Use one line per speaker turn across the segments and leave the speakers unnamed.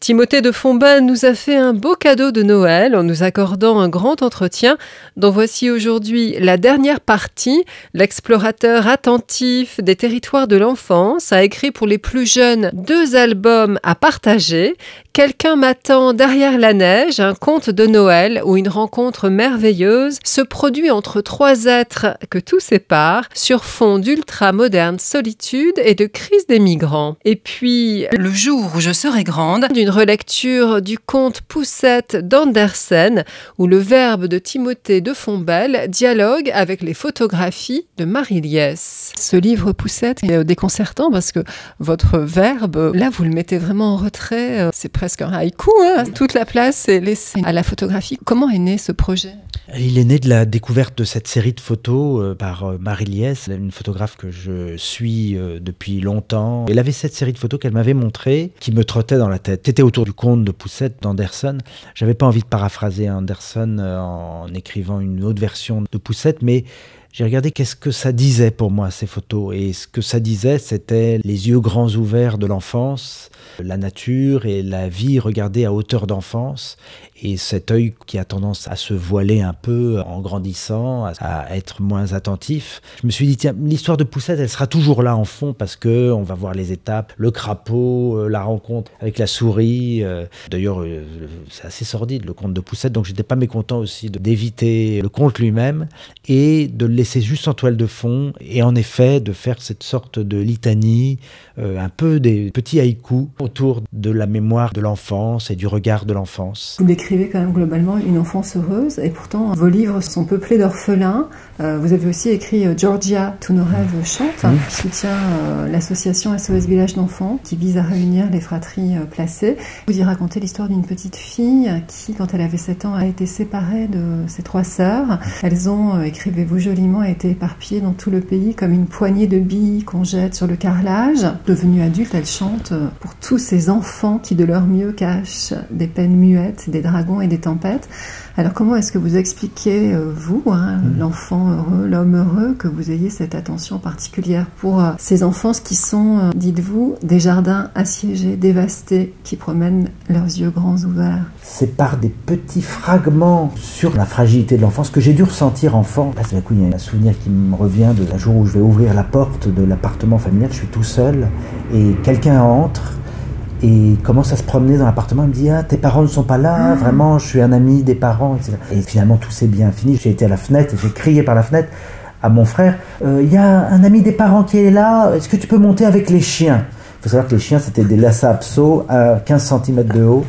Timothée de Fombal nous a fait un beau cadeau de Noël en nous accordant un grand entretien dont voici aujourd'hui la dernière partie. L'explorateur attentif des territoires de l'enfance a écrit pour les plus jeunes deux albums à partager. Quelqu'un m'attend derrière la neige, un conte de Noël où une rencontre merveilleuse se produit entre trois êtres que tout sépare sur fond d'ultra-moderne solitude et de crise des migrants. Et puis, le jour où je serai grande, relecture du conte Poussette d'Andersen, où le verbe de Timothée de Fombelle dialogue avec les photographies de Marie Liès. Ce livre Poussette est déconcertant parce que votre verbe, là, vous le mettez vraiment en retrait. C'est presque un haïku. Hein. Toute la place est laissée à la photographie. Comment est né ce projet?
Il est né de la découverte de cette série de photos euh, par euh, Marie Liès, une photographe que je suis euh, depuis longtemps. Elle avait cette série de photos qu'elle m'avait montrée qui me trottait dans la tête. C'était autour du conte de Poussette d'Anderson. J'avais pas envie de paraphraser Anderson en écrivant une autre version de Poussette, mais j'ai regardé qu'est-ce que ça disait pour moi, ces photos. Et ce que ça disait, c'était les yeux grands ouverts de l'enfance, la nature et la vie regardée à hauteur d'enfance et cet œil qui a tendance à se voiler un peu en grandissant, à être moins attentif. Je me suis dit tiens, l'histoire de Poussette, elle sera toujours là en fond parce que on va voir les étapes, le crapaud, euh, la rencontre avec la souris. Euh. D'ailleurs, euh, c'est assez sordide le conte de Poussette, donc j'étais pas mécontent aussi d'éviter le conte lui-même et de laisser juste en toile de fond et en effet de faire cette sorte de litanie, un peu des petits haïkus autour de la mémoire de l'enfance et du regard de l'enfance
quand même globalement une enfance heureuse et pourtant vos livres sont peuplés d'orphelins. Euh, vous avez aussi écrit euh, Georgia, tous nos rêves chantent, qui soutient euh, l'association SOS Village d'enfants qui vise à réunir les fratries placées. Vous y racontez l'histoire d'une petite fille qui, quand elle avait 7 ans, a été séparée de ses trois sœurs. Elles ont, écrivez-vous joliment, été éparpillées dans tout le pays comme une poignée de billes qu'on jette sur le carrelage. Devenue adulte, elle chante pour tous ces enfants qui, de leur mieux, cachent des peines muettes, des draps et des tempêtes. Alors comment est-ce que vous expliquez, euh, vous, hein, mm. l'enfant heureux, l'homme heureux, que vous ayez cette attention particulière pour euh, ces enfants qui sont, euh, dites-vous, des jardins assiégés, dévastés, qui promènent leurs yeux grands ouverts?
C'est par des petits fragments sur la fragilité de l'enfance que j'ai dû ressentir enfant. Parce que il y a un souvenir qui me revient de la jour où je vais ouvrir la porte de l'appartement familial, je suis tout seul, et quelqu'un entre et commence à se promener dans l'appartement. Il me dit Ah, tes parents ne sont pas là, ah. vraiment, je suis un ami des parents, etc. Et finalement, tout s'est bien fini. J'ai été à la fenêtre et j'ai crié par la fenêtre à mon frère euh, Il y a un ami des parents qui est là, est-ce que tu peux monter avec les chiens? Il faut savoir que les chiens, c'était des Lhasa Apso à 15 cm de haut.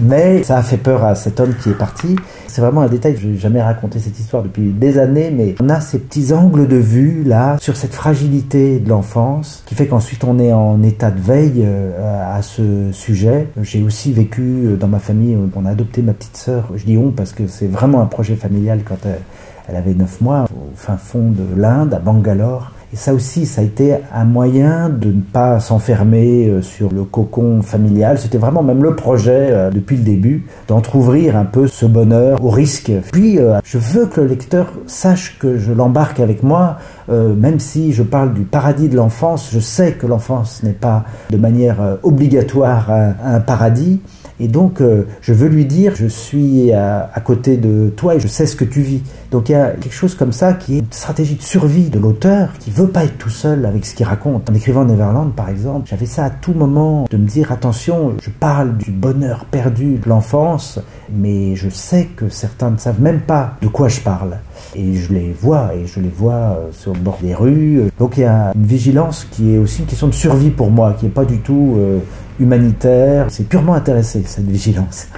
Mais ça a fait peur à cet homme qui est parti. C'est vraiment un détail, je n'ai jamais raconté cette histoire depuis des années, mais on a ces petits angles de vue là sur cette fragilité de l'enfance qui fait qu'ensuite on est en état de veille euh, à ce sujet. J'ai aussi vécu euh, dans ma famille, on a adopté ma petite sœur, je dis on parce que c'est vraiment un projet familial quand elle, elle avait 9 mois, au fin fond de l'Inde, à Bangalore. Ça aussi, ça a été un moyen de ne pas s'enfermer euh, sur le cocon familial. C'était vraiment même le projet euh, depuis le début d'entr'ouvrir un peu ce bonheur au risque. Puis, euh, je veux que le lecteur sache que je l'embarque avec moi, même si je parle du paradis de l'enfance. Je sais que l'enfance n'est pas de manière obligatoire un paradis. Et donc, euh, je veux lui dire, je suis à, côté de toi et je sais ce que tu vis. Donc, il y a quelque chose comme ça qui est une stratégie de survie de l'auteur qui veut pas être tout seul avec ce qu'il raconte. En écrivant Neverland, par exemple, j'avais ça à tout moment de me dire, attention, je parle du bonheur perdu de l'enfance, mais je sais que certains ne savent même pas de quoi je parle. Et je les vois, et je les vois euh, sur le bord des rues. Donc, il y a une vigilance qui est aussi une question de survie pour moi, qui n'est pas du tout... Euh, humanitaire. C'est purement intéressé, cette vigilance.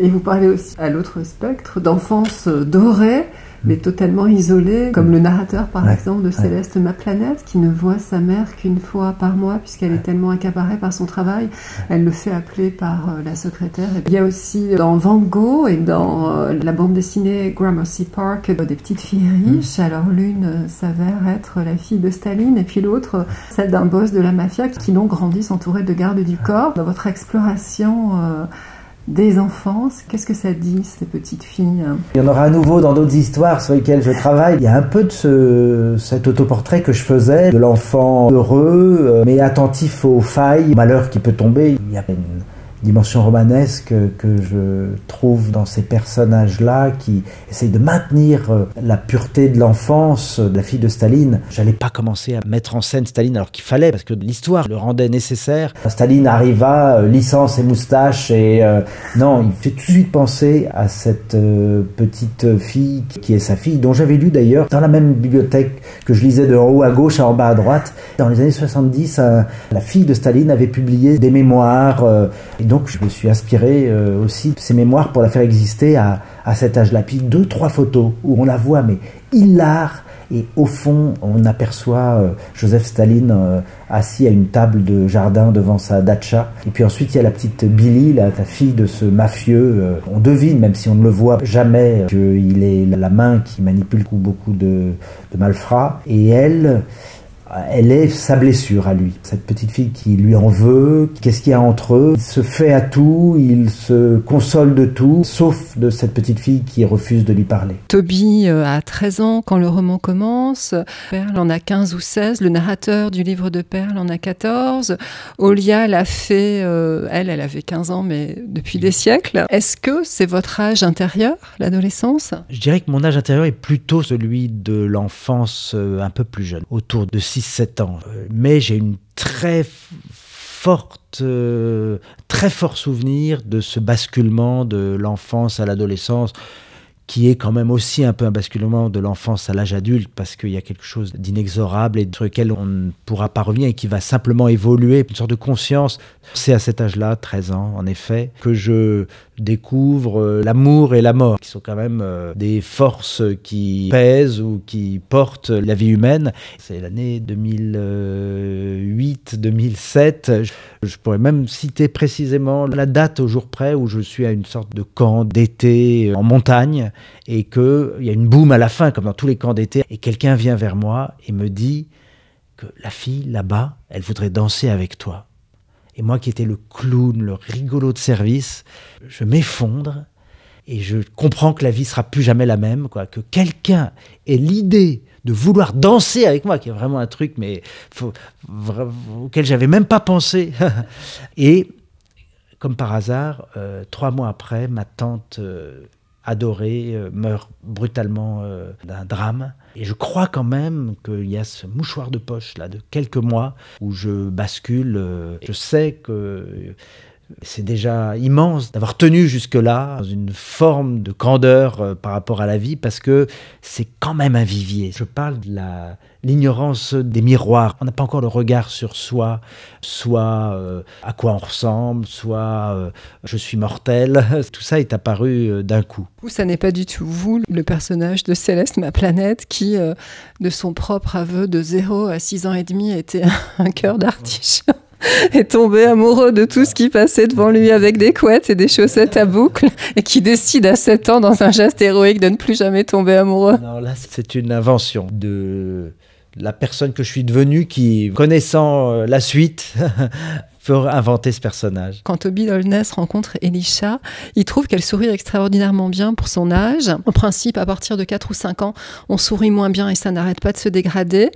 Et vous parlez aussi à l'autre spectre d'enfance dorée mais totalement isolée, comme le narrateur par exemple de Céleste Ma Planète, qui ne voit sa mère qu'une fois par mois puisqu'elle est tellement accaparée par son travail, elle le fait appeler par euh, la secrétaire. il y a aussi dans Van Gogh et dans euh, la bande dessinée Gramercy Park des petites filles mm. riches. Alors l'une euh, s'avère être la fille de Staline et puis l'autre celle d'un boss de la mafia qui donc grandissent entourés de gardes du corps. Dans votre exploration des enfants. Qu'est-ce que ça dit, ces petites filles
Il y en aura à nouveau dans d'autres histoires sur lesquelles je travaille. Il y a un peu de ce, cet autoportrait que je faisais de l'enfant heureux, euh, mais attentif aux failles, malheur qui peut tomber. Il y a une dimension romanesque que je trouve dans ces personnages-là qui essayent de maintenir euh, la pureté de l'enfance de la fille de Staline. J'allais pas commencer à mettre en scène Staline alors qu'il fallait parce que l'histoire le rendait nécessaire. Staline arriva, euh, licence et moustache et euh, non, il fait tout de suite penser à cette petite fille qui est sa fille dont j'avais lu d'ailleurs dans la même bibliothèque que je lisais de en haut à gauche à en bas à droite. Dans les années 70, la fille de Staline avait publié des mémoires donc je me suis inspiré euh, aussi de ces mémoires pour la faire exister à, cet âge-là. Puis deux, trois photos où on la voit, mais hilar. Et au fond, on aperçoit euh, Joseph Staline euh, assis à une table de jardin devant sa datcha. Et puis ensuite, il y a la petite Billy, la, fille de ce mafieux. on devine, même si on ne le voit jamais, qu'il est la main qui manipule beaucoup de malfrats. Et elle, elle est sa blessure à lui. Cette petite fille qui lui en veut, qu'est-ce qu'il y a entre eux? Il se fait à tout, il se console de tout, sauf de cette petite fille qui refuse de lui parler.
Toby euh, a 13 ans quand le roman commence, Perle en a 15 ou 16, le narrateur du livre de Perle en a 14, Olia l'a fait, euh, elle, elle avait 15 ans, mais depuis des siècles. Est-ce que c'est votre âge intérieur, l'adolescence?
Je dirais que mon âge intérieur est plutôt celui de l'enfance euh, un peu plus jeune, autour de 6 7 ans. Mais j'ai une très forte, euh, très fort souvenir de ce basculement de l'enfance à l'adolescence qui est quand même aussi un peu un basculement de l'enfance à l'âge adulte, parce qu'il y a quelque chose d'inexorable et sur lequel on ne pourra pas revenir et qui va simplement évoluer, une sorte de conscience. C'est à cet âge-là, 13 ans en effet, que je découvre euh, l'amour et la mort, qui sont quand même euh, des forces qui pèsent ou qui portent la vie humaine. C'est l'année 2008-2007. Je pourrais même citer précisément la date au jour près où je suis à une sorte de camp d'été en montagne et qu'il y a une boum à la fin, comme dans tous les camps d'été, et quelqu'un vient vers moi et me dit que la fille là-bas, elle voudrait danser avec toi. Et moi qui étais le clown, le rigolo de service, je m'effondre et je comprends que la vie sera plus jamais la même. Que quelqu'un ait l'idée de vouloir danser avec moi, qui est vraiment un truc, mais auquel j'avais même pas pensé. et comme par hasard, euh, trois mois après, ma tante euh, adorée euh, meurt brutalement d'un drame. Et je crois quand même qu'il y a ce mouchoir de poche là de quelques mois où je bascule. Euh, je sais que c'est déjà immense d'avoir tenu jusque-là dans une forme de candeur euh, par rapport à la vie parce que c'est quand même un vivier. Je parle de l'ignorance des miroirs. On n'a pas encore le regard sur soi, soit euh, à quoi on ressemble, soit euh, je suis mortel. Tout ça est apparu d'un coup.
Vous, ça n'est pas du tout vous, le personnage de Céleste, ma planète, qui, de son propre aveu de 0 à 6 ans et demi, était un cœur d'artichaut est tombé amoureux de tout ce qui passait devant lui avec des couettes et des chaussettes à boucles et qui décide à 7 ans dans un geste héroïque de ne plus jamais tomber amoureux.
Non, là, c'est une invention de la personne que je suis devenue qui, connaissant euh, la suite, inventer ce personnage.
Quand Toby Dolness rencontre Elisha, il trouve qu'elle sourit extraordinairement bien pour son âge. En principe, à partir de 4 ou 5 ans, on sourit moins bien et ça n'arrête pas de se dégrader.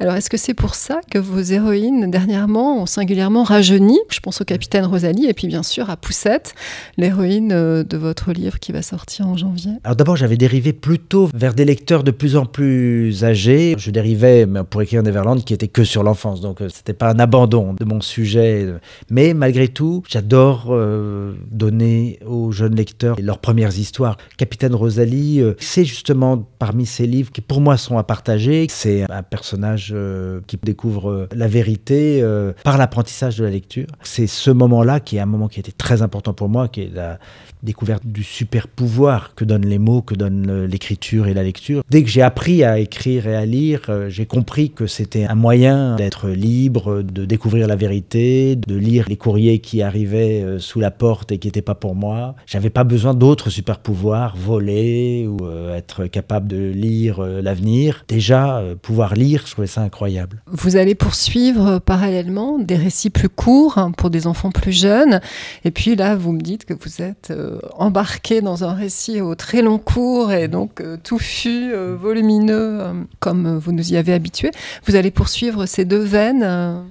Alors, est-ce que c'est pour ça que vos héroïnes, dernièrement, ont singulièrement rajeuni? Je pense au capitaine Rosalie et puis bien sûr à Poussette, l'héroïne euh, de votre livre qui va sortir en janvier.
Alors d'abord, j'avais dérivé plutôt vers des lecteurs de plus en plus âgés. Je dérivais pour écrire Neverland qui était que sur l'enfance, donc euh, c'était pas un abandon de mon sujet mais malgré tout, j'adore euh, donner aux jeunes lecteurs leurs premières histoires. Capitaine Rosalie, euh, c'est justement parmi ces livres qui pour moi sont à partager. C'est un personnage euh, qui découvre la vérité par l'apprentissage de la lecture. C'est ce moment-là qui est un moment qui été très important pour moi, qui est la découverte du super pouvoir que donnent les mots, que donne l'écriture et la lecture. Dès que j'ai appris à écrire et à lire, j'ai compris que c'était un moyen d'être libre, de découvrir la vérité, de lire les courriers qui arrivaient euh, sous la porte et qui n'étaient pas pour moi. J'avais pas besoin d'autres super pouvoirs, voler ou euh, être capable de lire euh, l'avenir. Déjà, pouvoir lire, je trouvais ça incroyable.
Vous allez poursuivre parallèlement des récits plus courts hein, pour des enfants plus jeunes. Et puis là, vous me dites que vous êtes embarqué dans un récit au très long cours et donc touffu, volumineux, comme vous nous y avez habitué. Vous allez poursuivre ces deux veines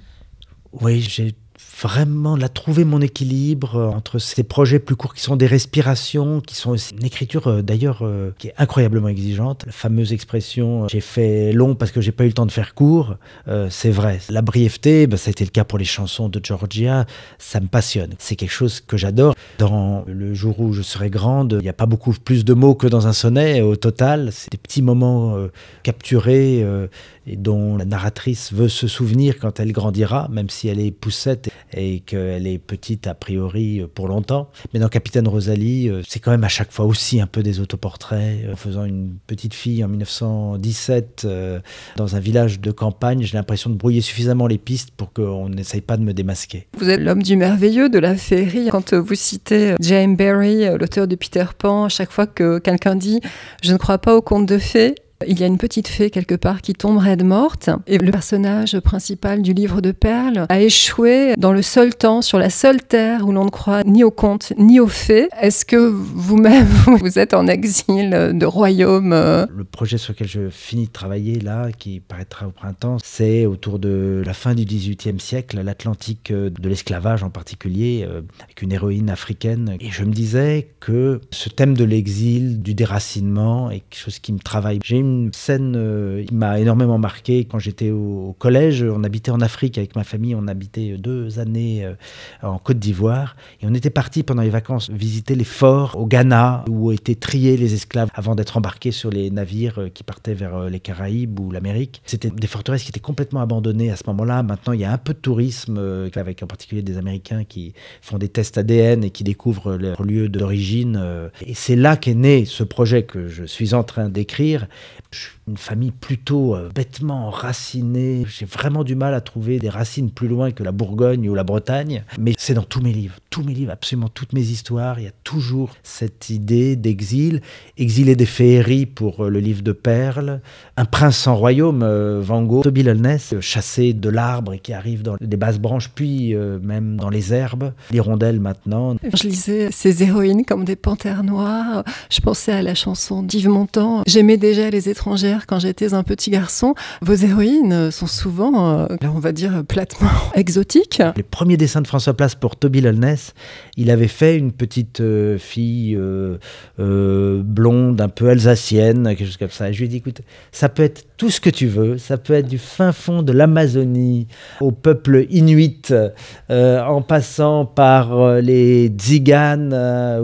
Oui, j'ai vraiment là trouver mon équilibre entre ces projets plus courts qui sont des respirations, qui sont aussi une écriture d'ailleurs qui est incroyablement exigeante. La fameuse expression j'ai fait long parce que j'ai pas eu le temps de faire court, c'est vrai. La brièveté, bah, ça a été le cas pour les chansons de Georgia, ça me passionne. C'est quelque chose que j'adore. Dans Le jour où je serai grande, il n'y a pas beaucoup plus de mots que dans un sonnet au total. C'est des petits moments capturés et dont la narratrice veut se souvenir quand elle grandira, même si elle est poussette et qu'elle est petite a priori pour longtemps. Mais dans Capitaine Rosalie, euh, c'est quand même à chaque fois aussi un peu des autoportraits. Euh, faisant une petite fille en 1917 euh, dans un village de campagne, j'ai l'impression de brouiller suffisamment les pistes pour qu'on n'essaye pas de me démasquer.
Vous êtes l'homme du merveilleux, de la féerie. Quand vous citez James Barry, l'auteur de Peter Pan, chaque fois que quelqu'un dit « je ne crois pas aux contes de fées », il y a une petite fée quelque part qui tombe raide morte et le personnage principal du livre de Perles a échoué dans le seul temps, sur la seule terre où l'on ne croit ni aux contes ni aux fées. Est-ce que vous-même, vous êtes en exil de royaume euh
Le projet sur lequel je finis de travailler là, qui paraîtra au printemps, c'est autour de la fin du XVIIIe siècle, l'Atlantique euh, de l'esclavage en particulier, euh, avec une héroïne africaine. Et je me disais que ce thème de l'exil, du déracinement, est quelque chose qui me travaille. Une scène euh, qui m'a énormément marqué quand j'étais au, collège. On habitait en Afrique avec ma famille. On habitait deux années euh, en Côte d'Ivoire. Et on était parti pendant les vacances visiter les forts au Ghana où étaient triés les esclaves avant d'être embarqués sur les navires euh, qui partaient vers les Caraïbes ou l'Amérique. C'était des forteresses qui étaient complètement abandonnées à ce moment-là. Maintenant, il y a un peu de tourisme, avec en particulier des Américains qui font des tests ADN et qui découvrent leur lieu d'origine. Et c'est là qu'est né ce projet que je suis en train d'écrire Tschüss. Une famille plutôt euh, bêtement enracinée. J'ai vraiment du mal à trouver des racines plus loin que la Bourgogne ou la Bretagne. Mais c'est dans tous mes livres. Tous mes livres, absolument toutes mes histoires. Il y a toujours cette idée d'exil. Exilé des féeries pour euh, le livre de Perles. Un prince sans royaume, euh, Van Gogh. Toby Lulness, chassé de l'arbre et qui arrive dans des basses branches, puis même dans les herbes. L'hirondelle maintenant.
Je lisais ces héroïnes comme des panthères noires. Je pensais à la chanson d'Yves Montand. J'aimais déjà les étrangères quand j'étais un petit garçon. Vos héroïnes sont souvent, euh, on va dire, platement exotiques.
Les premiers dessins de François Place pour Toby Lulness, il avait fait une petite euh, fille euh, blonde, un peu alsacienne, quelque chose comme ça. je lui ai dit, écoute, ça peut être tout ce que tu veux, ça peut être du fin fond de l'Amazonie au peuple inuit, en passant par les Tziganes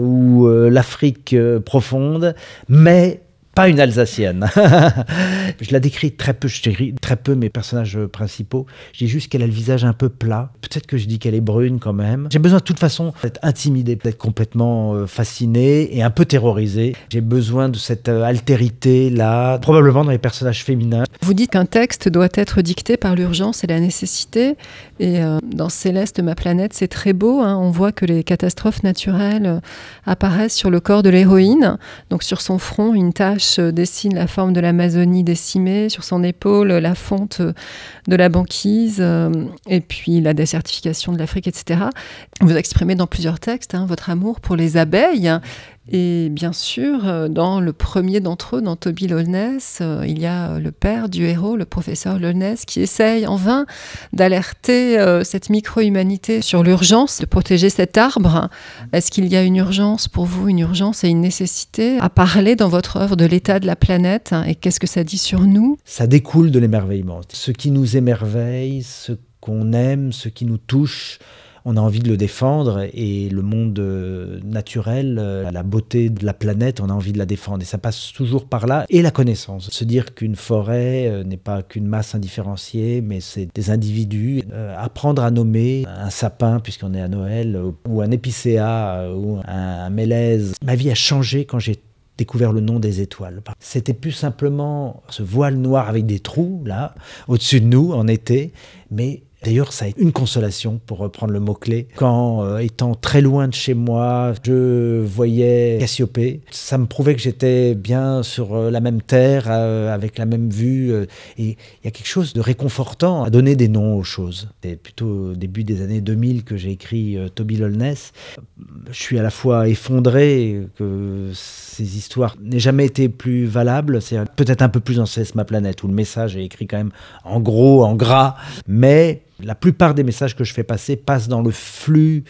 ou l'Afrique profonde, mais pas une Alsacienne. je la décris très peu, je décris très peu mes personnages principaux. Je dis juste qu'elle a le visage un peu plat. Peut-être que je dis qu'elle est brune quand même. J'ai besoin de toute façon d'être intimidé, d'être complètement euh, fasciné et un peu terrorisé. J'ai besoin de cette euh, altérité là, probablement dans les personnages féminins.
Vous dites qu'un texte doit être dicté par l'urgence et la nécessité. Et euh, dans Céleste, ma planète, c'est très beau. Hein. On voit que les catastrophes naturelles apparaissent sur le corps de l'héroïne. Donc sur son front, une tache dessine la forme de l'Amazonie décimée, sur son épaule la fonte de la banquise, euh, et puis la désertification de l'Afrique, etc. Vous exprimez dans plusieurs textes hein, votre amour pour les abeilles et bien sûr, euh, dans le premier d'entre eux, dans Toby Lolness, euh, il y a le père du héros, le professeur Lolness, qui essaye en vain d'alerter euh, cette micro-humanité sur l'urgence de protéger cet arbre. Est-ce qu'il y a une urgence pour vous, une urgence et une nécessité à parler dans votre œuvre de l'état de la planète hein, et qu'est-ce que ça dit sur nous?
Ça découle de l'émerveillement. Ce qui nous émerveille, ce qu'on aime, ce qui nous touche, on a envie de le défendre et le monde euh, naturel, euh, la beauté de la planète, on a envie de la défendre. Et ça passe toujours par là. Et la connaissance. Se dire qu'une forêt euh, n'est pas qu'une masse indifférenciée, mais c'est des individus. apprendre à nommer un sapin, puisqu'on est à Noël, ou un épicéa, ou un, mélèze. Ma vie a changé quand j'ai découvert le nom des étoiles. C'était plus simplement ce voile noir avec des trous, là, au-dessus de nous, en été, mais D'ailleurs, ça a été une consolation, pour reprendre le mot-clé. Quand, euh, étant très loin de chez moi, je voyais Cassiopée, ça me prouvait que j'étais bien sur euh, la même terre, euh, avec la même vue. et il y a quelque chose de réconfortant à donner des noms aux choses. C'est plutôt au début des années 2000 que j'ai écrit Toby Lolness. Je suis à la fois effondré que ces histoires n'aient jamais été plus valables. C'est peut-être un peu plus en ma planète, où le message est écrit quand même en gros, en gras, mais La plupart des messages que je fais passer passent dans le flux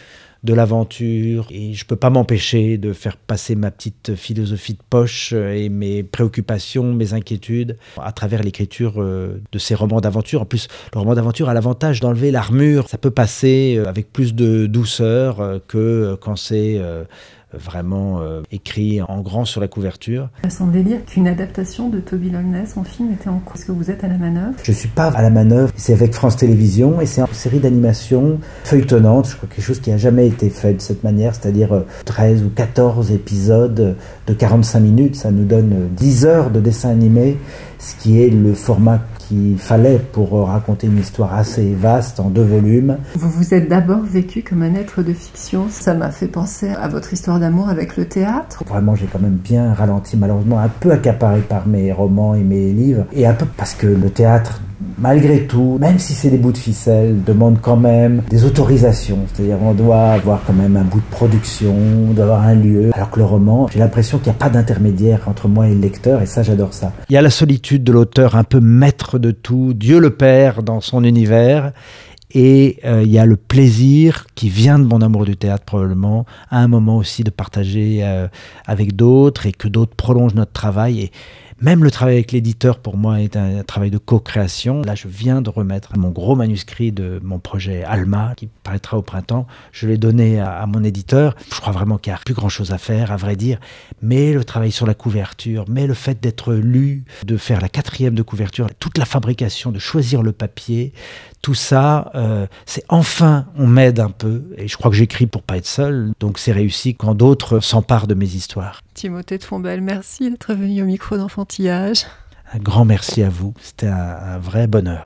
de l'aventure et je peux pas m'empêcher de faire passer ma petite philosophie de poche et mes préoccupations, mes inquiétudes à travers l'écriture euh, de ces romans d'aventure. En plus, le roman d'aventure a l'avantage d'enlever l'armure. Ça peut passer euh, avec plus de douceur euh, que quand c'est vraiment euh, écrit en grand sur la couverture.
Ça semblait dire qu'une adaptation de Toby Loveless en film était en cours. Est-ce que vous êtes à la manœuvre?
Je suis pas à la manœuvre. C'est avec France Télévisions et c'est une série d'animation feuilletonnante. Je crois quelque chose qui a jamais été fait de cette manière, c'est-à-dire 13 euh, ou 14 épisodes de 45 minutes. Ça nous donne 10 heures de dessin animé, ce qui est le format qu'il fallait pour raconter une histoire assez vaste en deux volumes.
Vous vous êtes d'abord vécu comme un être de fiction. Ça m'a fait penser à votre histoire d'amour avec le théâtre.
Vraiment, j'ai quand même bien ralenti, malheureusement, un peu accaparé par mes romans et mes livres, et un peu parce que le théâtre malgré tout, même si c'est des bouts de ficelle, demande quand même des autorisations. C'est-à-dire on doit avoir quand même un bout de production, on doit avoir un lieu. Alors que le roman, j'ai l'impression qu'il n'y a pas d'intermédiaire entre moi et le lecteur, et ça j'adore ça. Il y a la solitude de l'auteur, un peu maître de tout, Dieu le Père dans son univers. Et euh, il y a le plaisir qui vient de mon amour du théâtre probablement, à un moment aussi de partager euh, avec d'autres et que d'autres prolongent notre travail. Et, même le travail avec l'éditeur, pour moi, est un, travail de co-création. Là, je viens de remettre mon gros manuscrit de mon projet Alma, qui paraîtra au printemps. Je l'ai donné à, mon éditeur. Je crois vraiment qu'il n'y a plus grand-chose à faire, à vrai dire. Mais le travail sur la couverture, mais le fait d'être lu, de faire la quatrième de couverture, toute la fabrication, de choisir le papier, tout ça, euh, c'est enfin, on m'aide un peu. Et je crois que j'écris pour pas être seul. Donc c'est réussi quand d'autres s'emparent de mes histoires.
Timothée de Fombelle, merci d'être venu au micro d'enfantillage.
Un grand merci à vous. C'était un vrai bonheur.